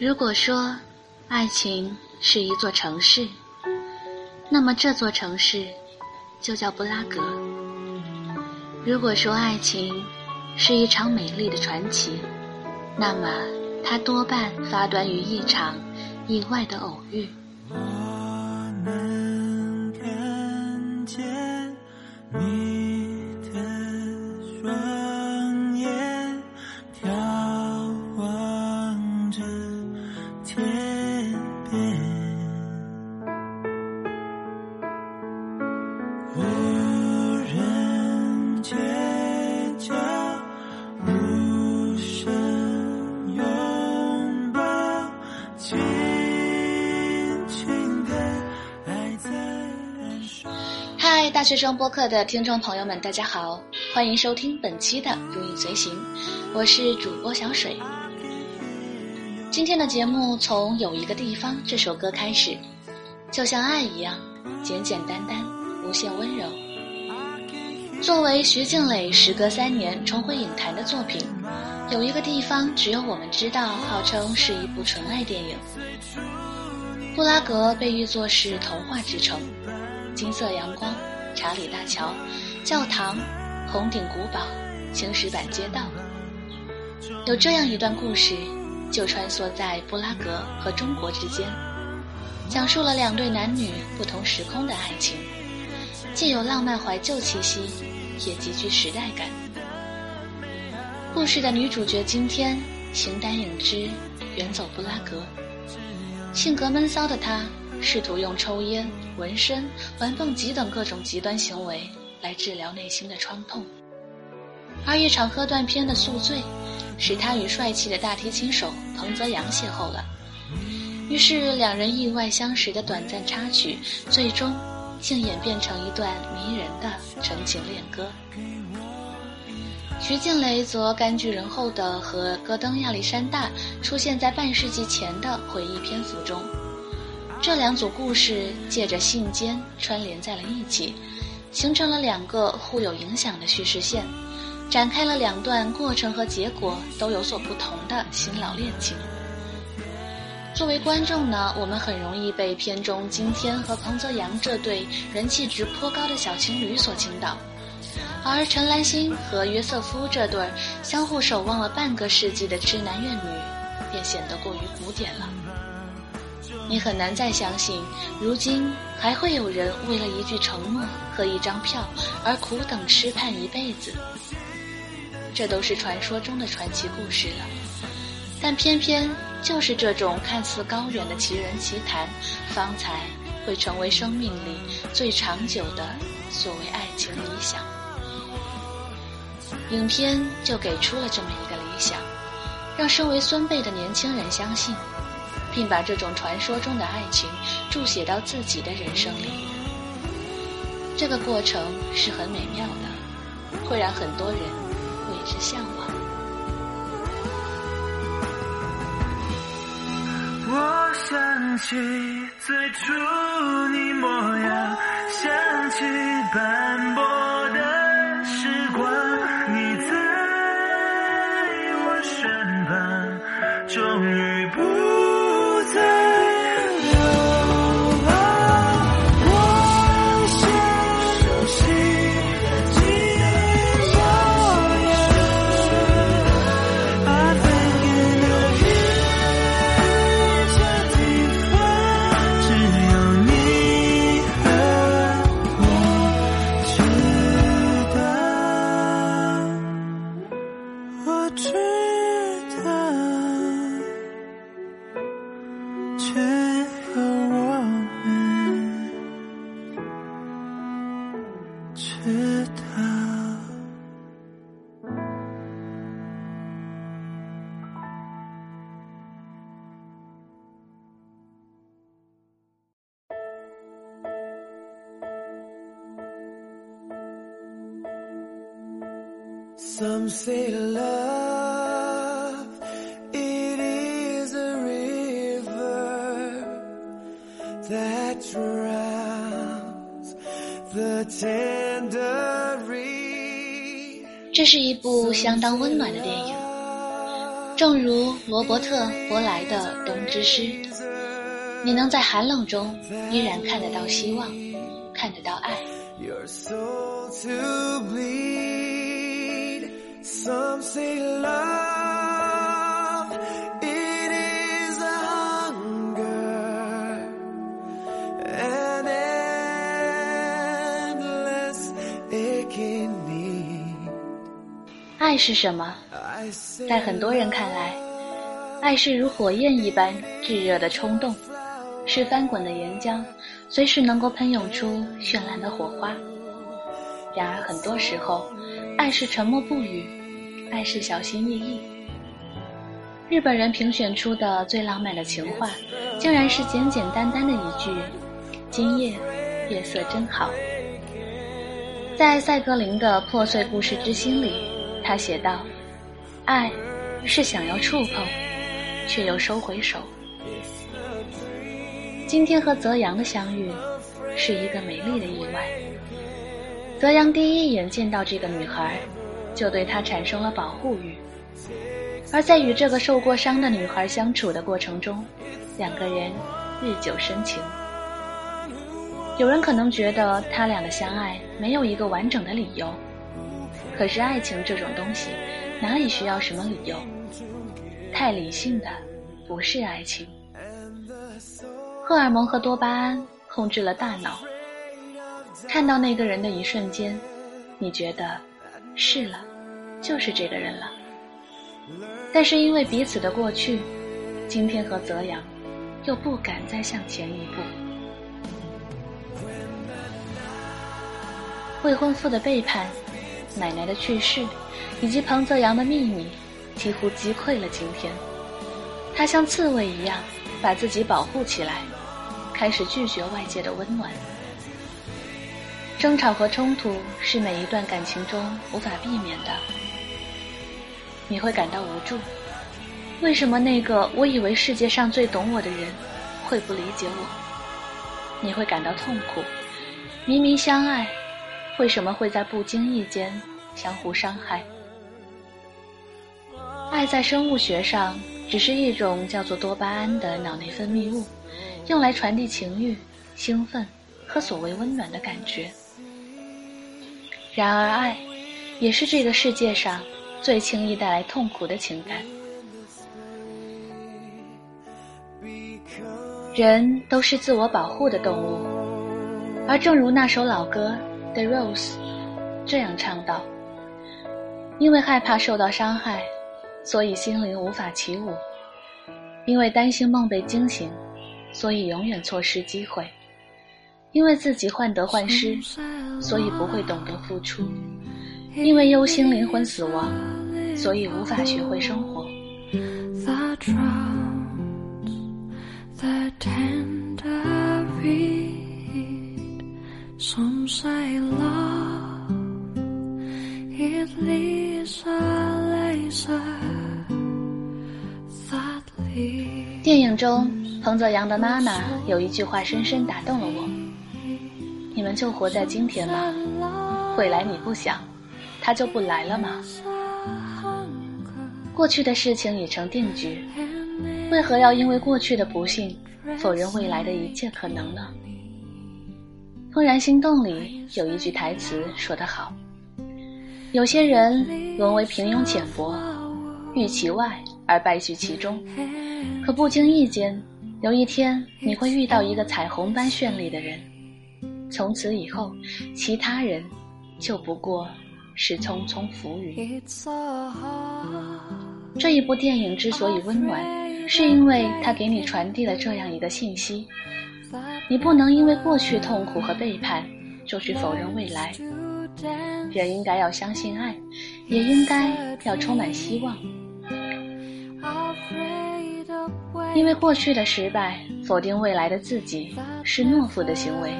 如果说爱情是一座城市，那么这座城市就叫布拉格。如果说爱情是一场美丽的传奇，那么它多半发端于一场意外的偶遇。我能看见你大学生播客的听众朋友们，大家好，欢迎收听本期的《如影随形》，我是主播小水。今天的节目从《有一个地方》这首歌开始，就像爱一样，简简单单，无限温柔。作为徐静蕾时隔三年重回影坛的作品，《有一个地方只有我们知道》号称是一部纯爱电影。布拉格被誉作是童话之城，金色阳光。查理大桥、教堂、红顶古堡、青石板街道，有这样一段故事，就穿梭在布拉格和中国之间，讲述了两对男女不同时空的爱情，既有浪漫怀旧气息，也极具时代感。故事的女主角今天形单影只，远走布拉格，性格闷骚的她。试图用抽烟、纹身、玩蹦极等各种极端行为来治疗内心的创痛，而一场喝断片的宿醉，使他与帅气的大提琴手彭泽阳邂逅了。于是两人意外相识的短暂插曲，最终竟演变成一段迷人的纯情恋歌。徐静蕾则甘居人后的和戈登亚历山大出现在半世纪前的回忆篇幅中。这两组故事借着信笺串联在了一起，形成了两个互有影响的叙事线，展开了两段过程和结果都有所不同的新老恋情。作为观众呢，我们很容易被片中金天和彭泽阳这对人气值颇高的小情侣所倾倒，而陈兰心和约瑟夫这对相互守望了半个世纪的痴男怨女，便显得过于古典了。你很难再相信，如今还会有人为了一句承诺和一张票而苦等痴盼一辈子。这都是传说中的传奇故事了，但偏偏就是这种看似高远的奇人奇谈，方才会成为生命里最长久的所谓爱情理想。影片就给出了这么一个理想，让身为孙辈的年轻人相信。并把这种传说中的爱情注写到自己的人生里，这个过程是很美妙的，会让很多人为之向往。我想起最初你模样，想起斑驳的时光，你在我身旁，终于 say love, it is a river that drowns the tender reed. 这是一部相当温暖的电影，正如罗伯特·伯莱的《冬之诗》，你能在寒冷中依然看得到希望，看得到爱。爱是什么？在很多人看来，爱是如火焰一般炙热的冲动，是翻滚的岩浆，随时能够喷涌出绚烂的火花。然而，很多时候，爱是沉默不语，爱是小心翼翼。日本人评选出的最浪漫的情话，竟然是简简单单的一句：“今夜月色真好。”在赛格林的破碎故事之心里。他写道：“爱，是想要触碰，却又收回手。”今天和泽阳的相遇，是一个美丽的意外。泽阳第一眼见到这个女孩，就对他产生了保护欲。而在与这个受过伤的女孩相处的过程中，两个人日久生情。有人可能觉得他俩的相爱没有一个完整的理由。可是爱情这种东西，哪里需要什么理由？太理性的不是爱情。荷尔蒙和多巴胺控制了大脑。看到那个人的一瞬间，你觉得是了，就是这个人了。但是因为彼此的过去，今天和泽阳又不敢再向前一步。未婚夫的背叛。奶奶的去世，以及彭泽阳的秘密，几乎击溃了今天。他像刺猬一样把自己保护起来，开始拒绝外界的温暖。争吵和冲突是每一段感情中无法避免的。你会感到无助，为什么那个我以为世界上最懂我的人会不理解我？你会感到痛苦，明明相爱。为什么会在不经意间相互伤害？爱在生物学上只是一种叫做多巴胺的脑内分泌物，用来传递情欲、兴奋和所谓温暖的感觉。然而，爱也是这个世界上最轻易带来痛苦的情感。人都是自我保护的动物，而正如那首老歌。The Rose 这样唱道：“因为害怕受到伤害，所以心灵无法起舞；因为担心梦被惊醒，所以永远错失机会；因为自己患得患失，所以不会懂得付出；因为忧心灵魂死亡，所以无法学会生活。”电影中，彭泽阳的妈妈有一句话深深打动了我：“你们就活在今天吗？未来你不想，他就不来了吗？过去的事情已成定局，为何要因为过去的不幸否认未来的一切可能呢？”《怦然心动》里有一句台词说得好：“有些人沦为平庸浅薄，欲其外而败絮其中。可不经意间，有一天你会遇到一个彩虹般绚丽的人，从此以后，其他人就不过是匆匆浮云。”这一部电影之所以温暖，是因为它给你传递了这样一个信息。你不能因为过去痛苦和背叛，就去否认未来。人应该要相信爱，也应该要充满希望。因为过去的失败，否定未来的自己，是懦夫的行为。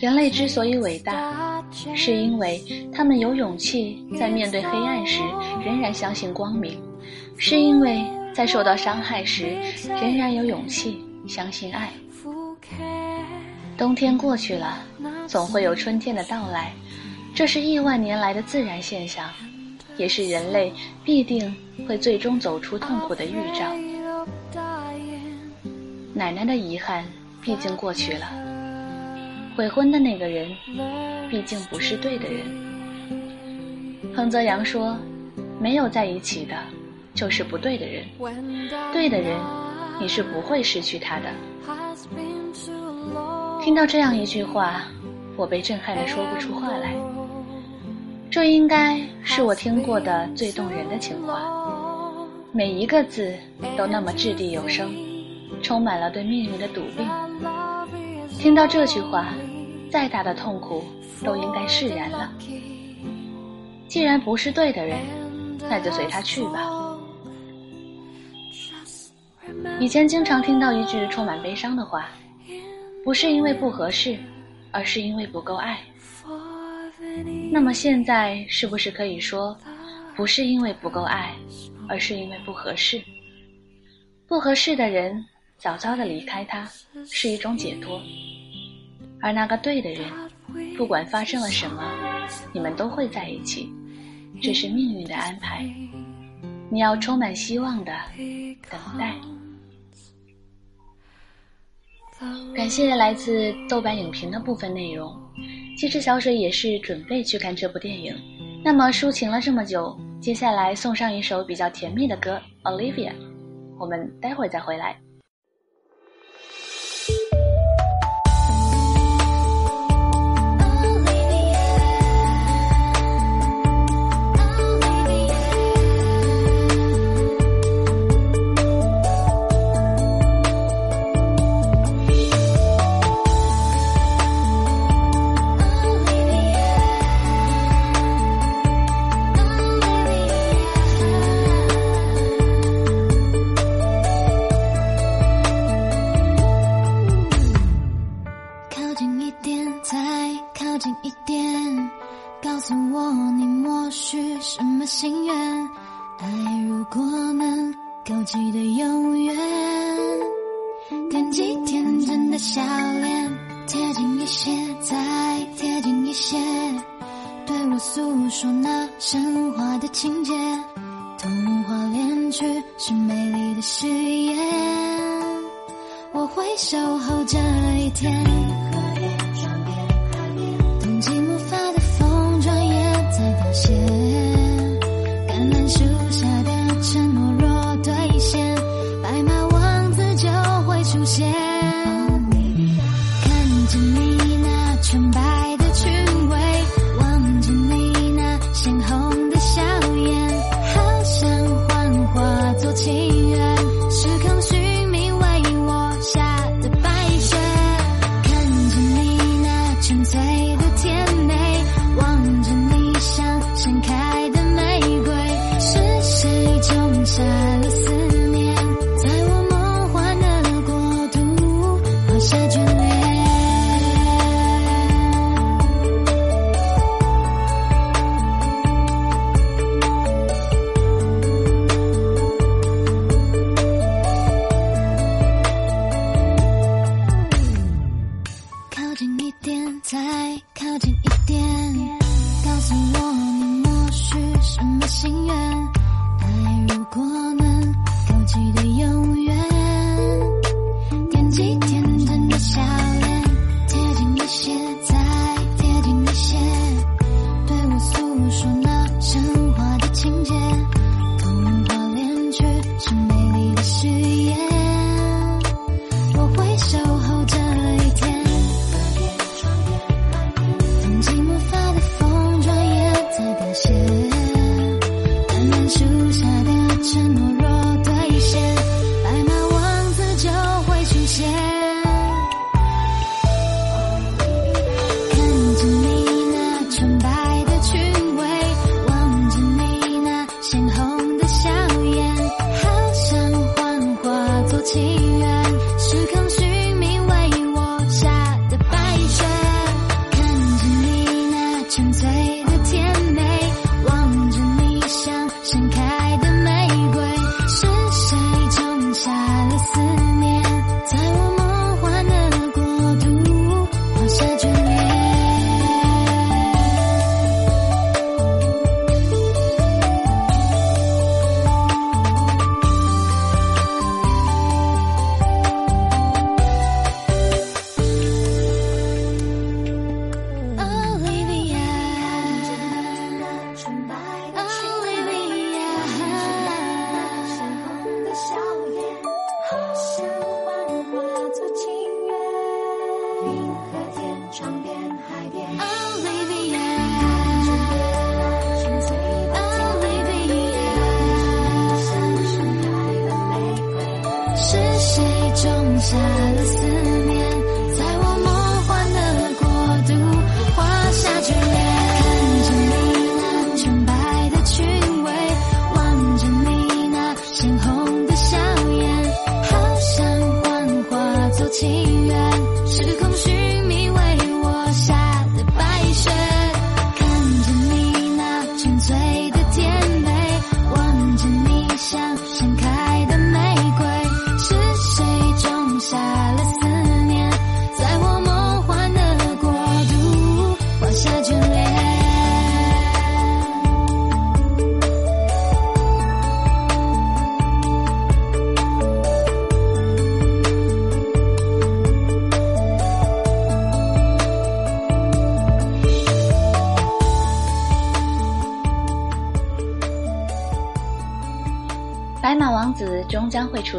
人类之所以伟大，是因为他们有勇气在面对黑暗时仍然相信光明，是因为在受到伤害时仍然有勇气相信爱。冬天过去了，总会有春天的到来，这是亿万年来的自然现象，也是人类必定会最终走出痛苦的预兆。奶奶的遗憾毕竟过去了，悔婚的那个人毕竟不是对的人。彭泽阳说：“没有在一起的，就是不对的人；对的人，你是不会失去他的。”听到这样一句话，我被震撼的说不出话来。这应该是我听过的最动人的情话，每一个字都那么掷地有声，充满了对命运的笃定。听到这句话，再大的痛苦都应该释然了。既然不是对的人，那就随他去吧。以前经常听到一句充满悲伤的话，不是因为不合适，而是因为不够爱。那么现在是不是可以说，不是因为不够爱，而是因为不合适？不合适的人早早的离开他，是一种解脱；而那个对的人，不管发生了什么，你们都会在一起，这是命运的安排。你要充满希望的等待。感谢来自豆瓣影评的部分内容。其实小水也是准备去看这部电影。那么抒情了这么久，接下来送上一首比较甜蜜的歌《Olivia》，我们待会儿再回来。下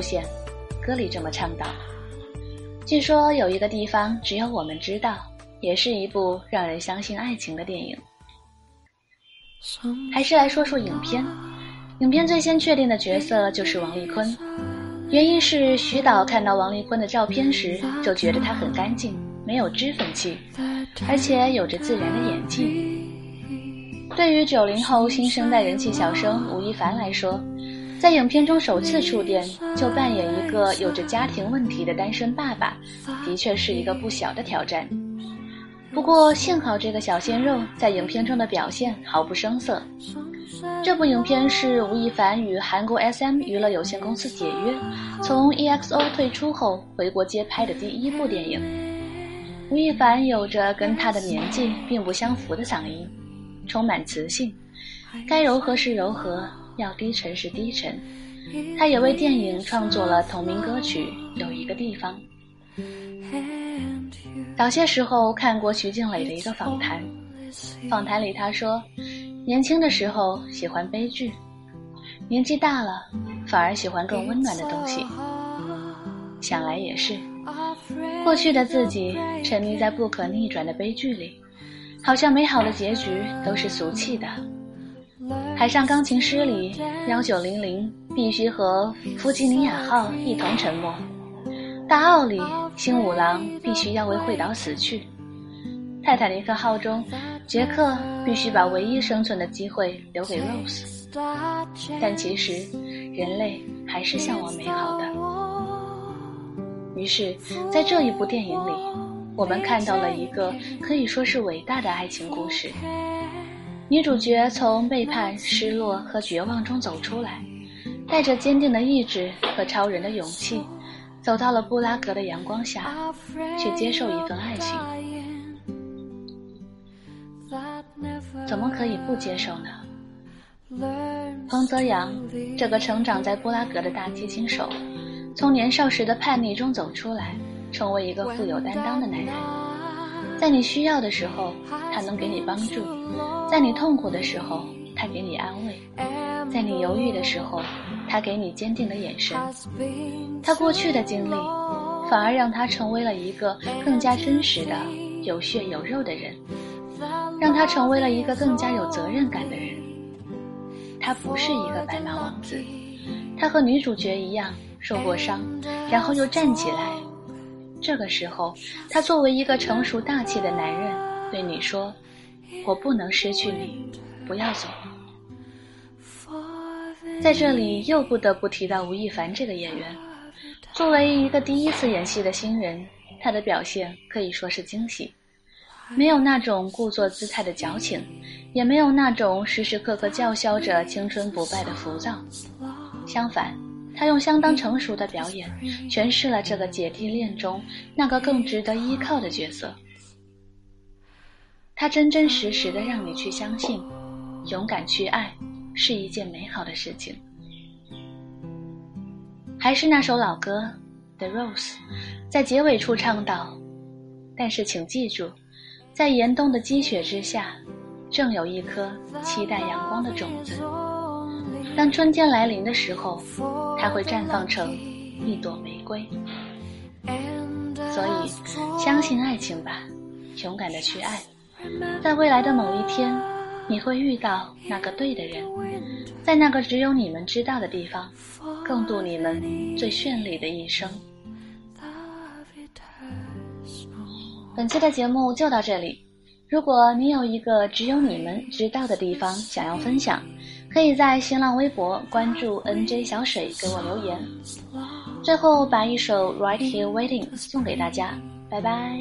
出现，歌里这么倡导。据说有一个地方只有我们知道，也是一部让人相信爱情的电影。还是来说说影片。影片最先确定的角色就是王丽坤，原因是徐导看到王丽坤的照片时就觉得她很干净，没有脂粉气，而且有着自然的演技。对于九零后新生代人气小生吴亦凡来说，在影片中首次触电就扮演一个有着家庭问题的单身爸爸，的确是一个不小的挑战。不过幸好这个小鲜肉在影片中的表现毫不生涩。这部影片是吴亦凡与韩国 SM 娱乐有限公司解约，从 EXO 退出后回国接拍的第一部电影。吴亦凡有着跟他的年纪并不相符的嗓音，充满磁性，该柔和是柔和，要低沉是低沉。他也为电影创作了同名歌曲《有一个地方》。早些时候看过徐静蕾的一个访谈，访谈里他说，年轻的时候喜欢悲剧，年纪大了反而喜欢更温暖的东西。想来也是，过去的自己沉迷在不可逆转的悲剧里，好像美好的结局都是俗气的。海上钢琴师里，幺九零零必须和弗吉尼亚号一同沉没。大奥里，新五郎必须要为惠岛死去。泰坦尼克号中，杰克必须把唯一生存的机会留给 Rose。但其实，人类还是向往美好的。于是，在这一部电影里，我们看到了一个可以说是伟大的爱情故事。女主角从背叛、失落和绝望中走出来，带着坚定的意志和超人的勇气。走到了布拉格的阳光下，去接受一份爱情，怎么可以不接受呢？彭泽阳这个成长在布拉格的大提琴手，从年少时的叛逆中走出来，成为一个富有担当的男人。在你需要的时候，他能给你帮助；在你痛苦的时候，他给你安慰；在你犹豫的时候，他给你坚定的眼神。他过去的经历，反而让他成为了一个更加真实的、有血有肉的人，让他成为了一个更加有责任感的人。他不是一个白马王子，他和女主角一样受过伤，然后又站起来。这个时候，他作为一个成熟大气的男人，对你说：“我不能失去你，不要走。”在这里又不得不提到吴亦凡这个演员。作为一个第一次演戏的新人，他的表现可以说是惊喜，没有那种故作姿态的矫情，也没有那种时时刻刻叫嚣着青春不败的浮躁。相反，他用相当成熟的表演诠释了这个姐弟恋中那个更值得依靠的角色。他真真实实的让你去相信，勇敢去爱是一件美好的事情。还是那首老歌《The Rose》，在结尾处唱道：“但是请记住，在严冬的积雪之下，正有一颗期待阳光的种子。当春天来临的时候它会绽放成一朵玫瑰。所以相信爱情吧勇敢的去爱。在未来的某一天你会遇到那个对的人在那个只有你们知道的地方共度你们最绚丽的一生。本期的节目就到这里。如果你有一个只有你们知道的地方想要分享可以在新浪微博关注 nj 小水给我留言。最后把一首 right here waiting 送给大家拜拜。